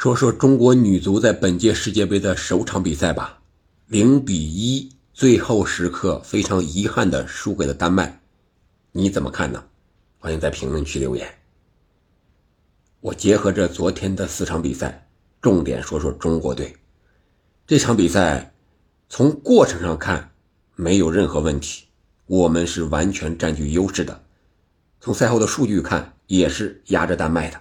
说说中国女足在本届世界杯的首场比赛吧，零比一，最后时刻非常遗憾的输给了丹麦，你怎么看呢？欢迎在评论区留言。我结合着昨天的四场比赛，重点说说中国队这场比赛，从过程上看没有任何问题，我们是完全占据优势的，从赛后的数据看也是压着丹麦的，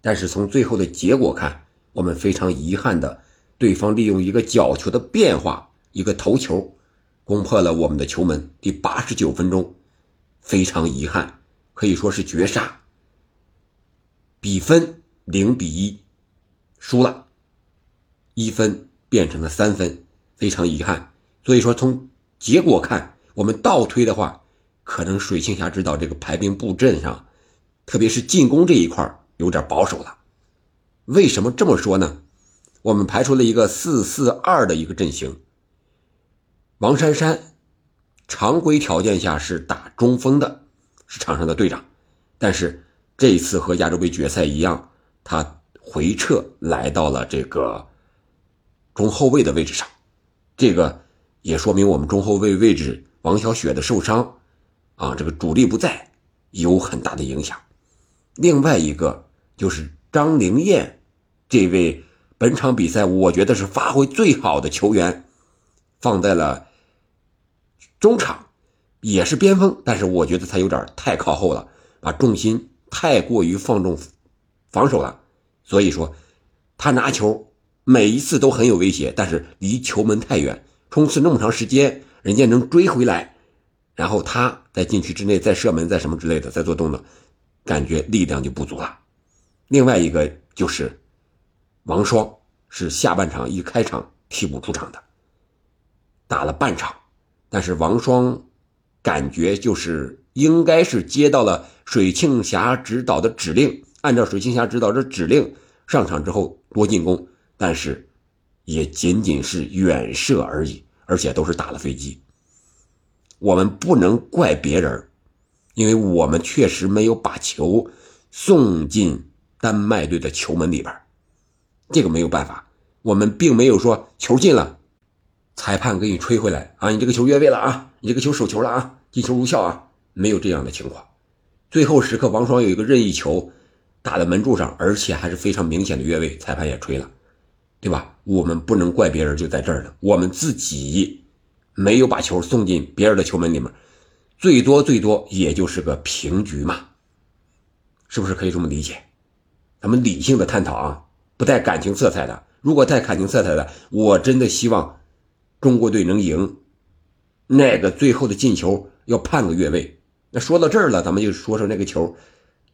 但是从最后的结果看。我们非常遗憾的，对方利用一个角球的变化，一个头球，攻破了我们的球门。第八十九分钟，非常遗憾，可以说是绝杀。比分零比一，输了，一分变成了三分，非常遗憾。所以说，从结果看，我们倒推的话，可能水庆霞指导这个排兵布阵上，特别是进攻这一块有点保守了。为什么这么说呢？我们排出了一个四四二的一个阵型。王珊珊，常规条件下是打中锋的，是场上的队长。但是这一次和亚洲杯决赛一样，他回撤来到了这个中后卫的位置上。这个也说明我们中后卫位置王小雪的受伤，啊，这个主力不在，有很大的影响。另外一个就是张灵艳。这位本场比赛我觉得是发挥最好的球员，放在了中场，也是边锋，但是我觉得他有点太靠后了，把重心太过于放重防守了。所以说，他拿球每一次都很有威胁，但是离球门太远，冲刺那么长时间，人家能追回来，然后他在禁区之内再射门再什么之类的再做动作，感觉力量就不足了。另外一个就是。王霜是下半场一开场替补出场的，打了半场，但是王霜感觉就是应该是接到了水庆霞指导的指令，按照水庆霞指导的指令上场之后多进攻，但是也仅仅是远射而已，而且都是打了飞机。我们不能怪别人，因为我们确实没有把球送进丹麦队的球门里边。这个没有办法，我们并没有说球进了，裁判给你吹回来啊！你这个球越位了啊！你这个球手球了啊！进球无效啊！没有这样的情况。最后时刻，王霜有一个任意球打在门柱上，而且还是非常明显的越位，裁判也吹了，对吧？我们不能怪别人，就在这儿了。我们自己没有把球送进别人的球门里面，最多最多也就是个平局嘛，是不是可以这么理解？咱们理性的探讨啊。不带感情色彩的，如果带感情色彩的，我真的希望中国队能赢。那个最后的进球要判个越位。那说到这儿了，咱们就说说那个球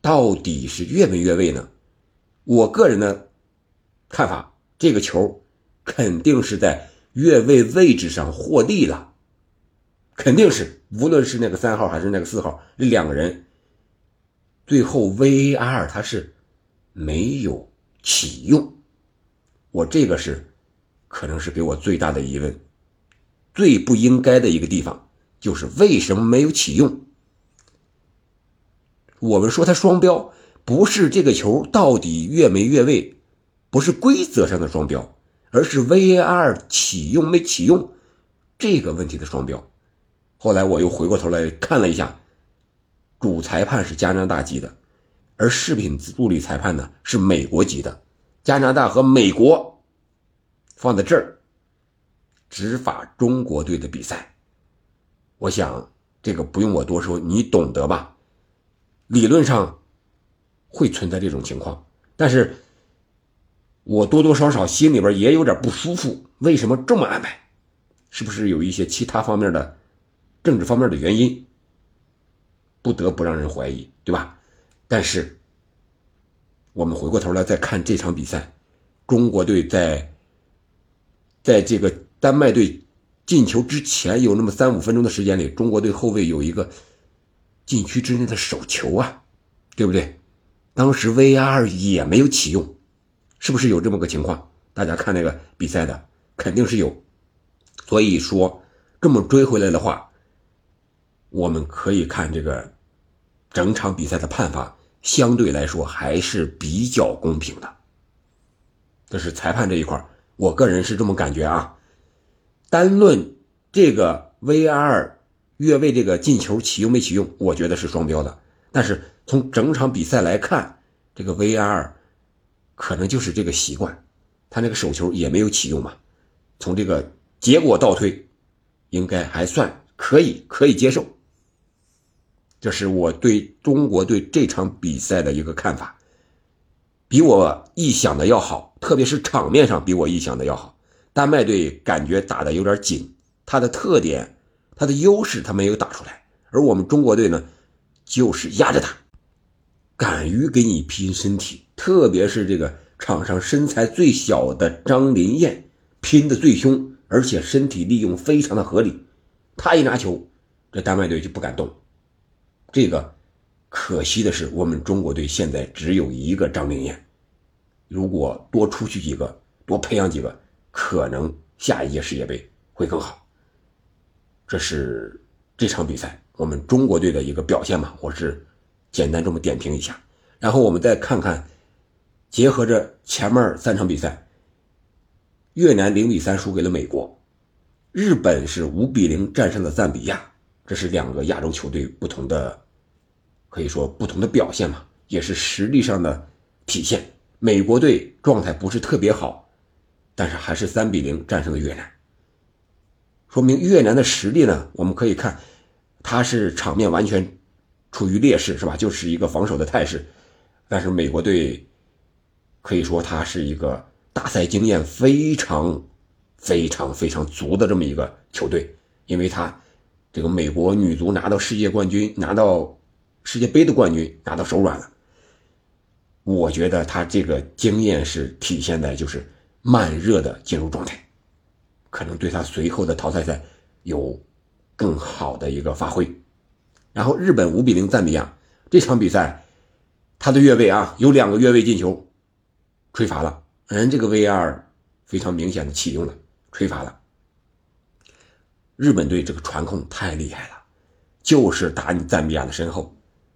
到底是越没越位呢？我个人的看法，这个球肯定是在越位位置上获利了，肯定是，无论是那个三号还是那个四号，这两个人最后 VAR 他是没有。启用，我这个是，可能是给我最大的疑问，最不应该的一个地方就是为什么没有启用？我们说他双标，不是这个球到底越没越位，不是规则上的双标，而是 VAR 启用没启用这个问题的双标。后来我又回过头来看了一下，主裁判是加拿大籍的。而视频助理裁判呢是美国籍的，加拿大和美国放在这儿执法中国队的比赛，我想这个不用我多说，你懂得吧？理论上会存在这种情况，但是我多多少少心里边也有点不舒服。为什么这么安排？是不是有一些其他方面的政治方面的原因？不得不让人怀疑，对吧？但是，我们回过头来再看这场比赛，中国队在在这个丹麦队进球之前有那么三五分钟的时间里，中国队后卫有一个禁区之内的手球啊，对不对？当时 VR 也没有启用，是不是有这么个情况？大家看那个比赛的肯定是有，所以说这么追回来的话，我们可以看这个。整场比赛的判罚相对来说还是比较公平的。这是裁判这一块我个人是这么感觉啊。单论这个 VR 越位这个进球启用没启用，我觉得是双标的。但是从整场比赛来看，这个 VR 可能就是这个习惯，他那个手球也没有启用嘛。从这个结果倒推，应该还算可以，可以接受。这是我对中国队这场比赛的一个看法，比我预想的要好，特别是场面上比我预想的要好。丹麦队感觉打的有点紧，他的特点、他的优势他没有打出来，而我们中国队呢，就是压着打，敢于给你拼身体，特别是这个场上身材最小的张林燕，拼的最凶，而且身体利用非常的合理，他一拿球，这丹麦队就不敢动。这个可惜的是，我们中国队现在只有一个张明燕，如果多出去几个，多培养几个，可能下一届世界杯会更好。这是这场比赛我们中国队的一个表现嘛？我是简单这么点评一下，然后我们再看看，结合着前面三场比赛，越南零比三输给了美国，日本是五比零战胜了赞比亚，这是两个亚洲球队不同的。可以说不同的表现嘛，也是实力上的体现。美国队状态不是特别好，但是还是三比零战胜了越南，说明越南的实力呢。我们可以看，他是场面完全处于劣势，是吧？就是一个防守的态势。但是美国队可以说他是一个大赛经验非常非常非常足的这么一个球队，因为他这个美国女足拿到世界冠军，拿到。世界杯的冠军拿到手软了，我觉得他这个经验是体现在就是慢热的进入状态，可能对他随后的淘汰赛有更好的一个发挥。然后日本五比零赞比亚这场比赛，他的越位啊有两个越位进球，吹罚了，人这个 VR 非常明显的启用了，吹罚了。日本队这个传控太厉害了，就是打你赞比亚的身后。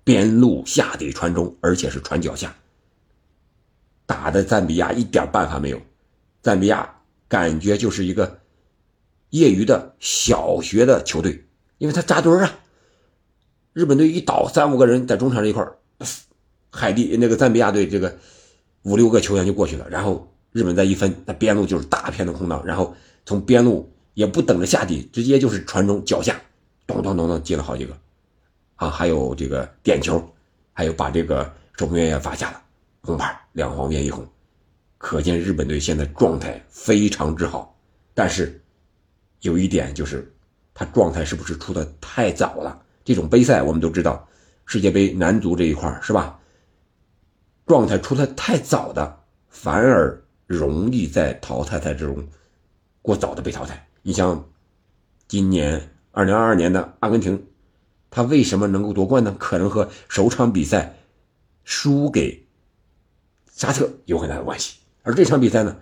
边路下底传中，而且是传脚下，打的赞比亚一点办法没有。赞比亚感觉就是一个业余的小学的球队，因为他扎堆啊。日本队一倒，三五个人在中场这一块海地那个赞比亚队这个五六个球员就过去了，然后日本再一分，那边路就是大片的空档，然后从边路也不等着下底，直接就是传中脚下，咚咚咚咚进了好几个。啊，还有这个点球，还有把这个守门员也罚下了红牌，两黄变一红，可见日本队现在状态非常之好。但是有一点就是，他状态是不是出的太早了？这种杯赛我们都知道，世界杯男足这一块是吧？状态出的太早的，反而容易在淘汰赛之中过早的被淘汰。你像今年二零二二年的阿根廷。他为什么能够夺冠呢？可能和首场比赛输给沙特有很大的关系。而这场比赛呢，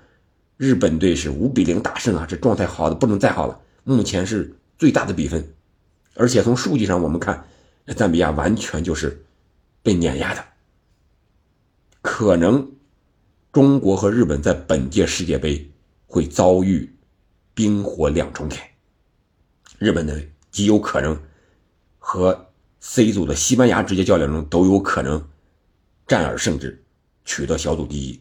日本队是五比零大胜啊，这状态好的不能再好了。目前是最大的比分，而且从数据上我们看，赞比亚完全就是被碾压的。可能中国和日本在本届世界杯会遭遇冰火两重天，日本呢极有可能。和 C 组的西班牙直接较量中都有可能战而胜之，取得小组第一。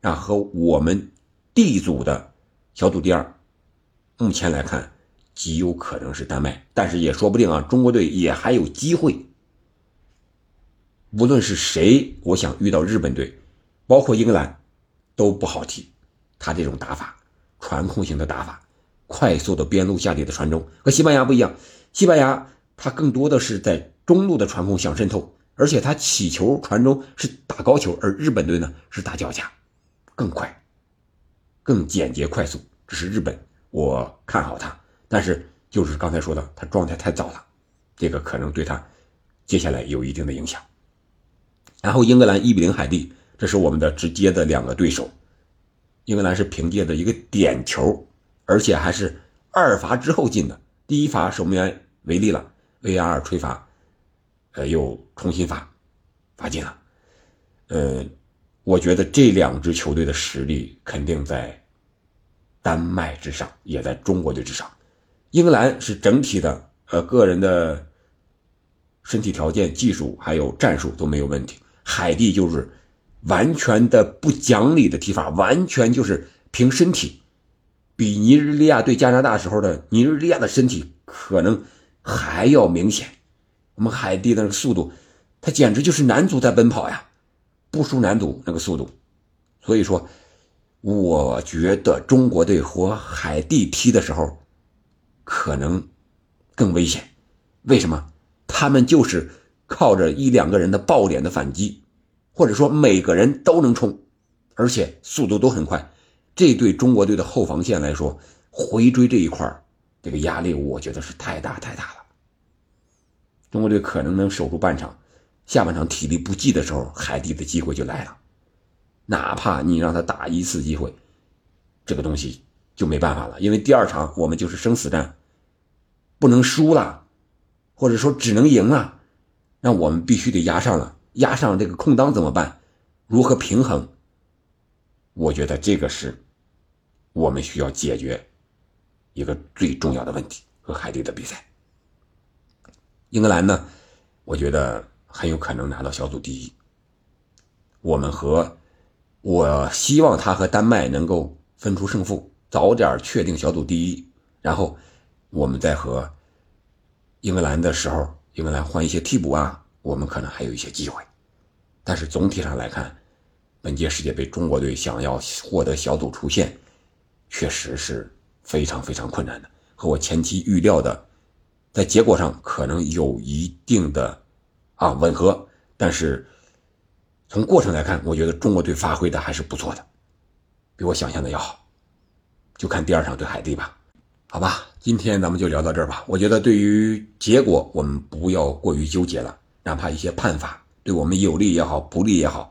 那和我们 D 组的小组第二，目前来看极有可能是丹麦，但是也说不定啊，中国队也还有机会。无论是谁，我想遇到日本队，包括英格兰，都不好踢。他这种打法，传控型的打法，快速的边路下底的传中，和西班牙不一样，西班牙。他更多的是在中路的传控想渗透，而且他起球传中是打高球，而日本队呢是打脚下，更快、更简洁、快速。这是日本，我看好他。但是就是刚才说的，他状态太早了，这个可能对他接下来有一定的影响。然后英格兰一比零海地，这是我们的直接的两个对手。英格兰是凭借着一个点球，而且还是二罚之后进的，第一罚守门员违例了。VAR 吹罚，呃，又重新罚，罚进了。呃，我觉得这两支球队的实力肯定在丹麦之上，也在中国队之上。英格兰是整体的，呃，个人的身体条件、技术还有战术都没有问题。海地就是完全的不讲理的踢法，完全就是凭身体，比尼日利亚对加拿大时候的尼日利亚的身体可能还要明显。我们海地的那个速度，他简直就是男足在奔跑呀，不输男足那个速度。所以说，我觉得中国队和海地踢的时候，可能更危险。为什么？他们就是靠着一两个人的爆点的反击，或者说每个人都能冲，而且速度都很快。这对中国队的后防线来说，回追这一块这个压力我觉得是太大太大了。中国队可能能守住半场，下半场体力不济的时候，海地的机会就来了。哪怕你让他打一次机会，这个东西就没办法了，因为第二场我们就是生死战，不能输了，或者说只能赢了，那我们必须得压上了，压上这个空当怎么办？如何平衡？我觉得这个是我们需要解决一个最重要的问题和海地的比赛。英格兰呢，我觉得很有可能拿到小组第一。我们和我希望他和丹麦能够分出胜负，早点确定小组第一，然后我们再和英格兰的时候，英格兰换一些替补啊，我们可能还有一些机会。但是总体上来看，本届世界杯中国队想要获得小组出线，确实是非常非常困难的，和我前期预料的。在结果上可能有一定的啊吻合，但是从过程来看，我觉得中国队发挥的还是不错的，比我想象的要好。就看第二场对海地吧，好吧，今天咱们就聊到这儿吧。我觉得对于结果，我们不要过于纠结了，哪怕一些判罚对我们有利也好，不利也好，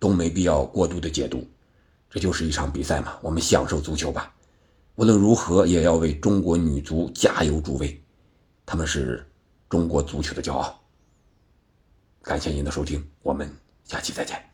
都没必要过度的解读。这就是一场比赛嘛，我们享受足球吧。无论如何，也要为中国女足加油助威。她们是中国足球的骄傲。感谢您的收听，我们下期再见。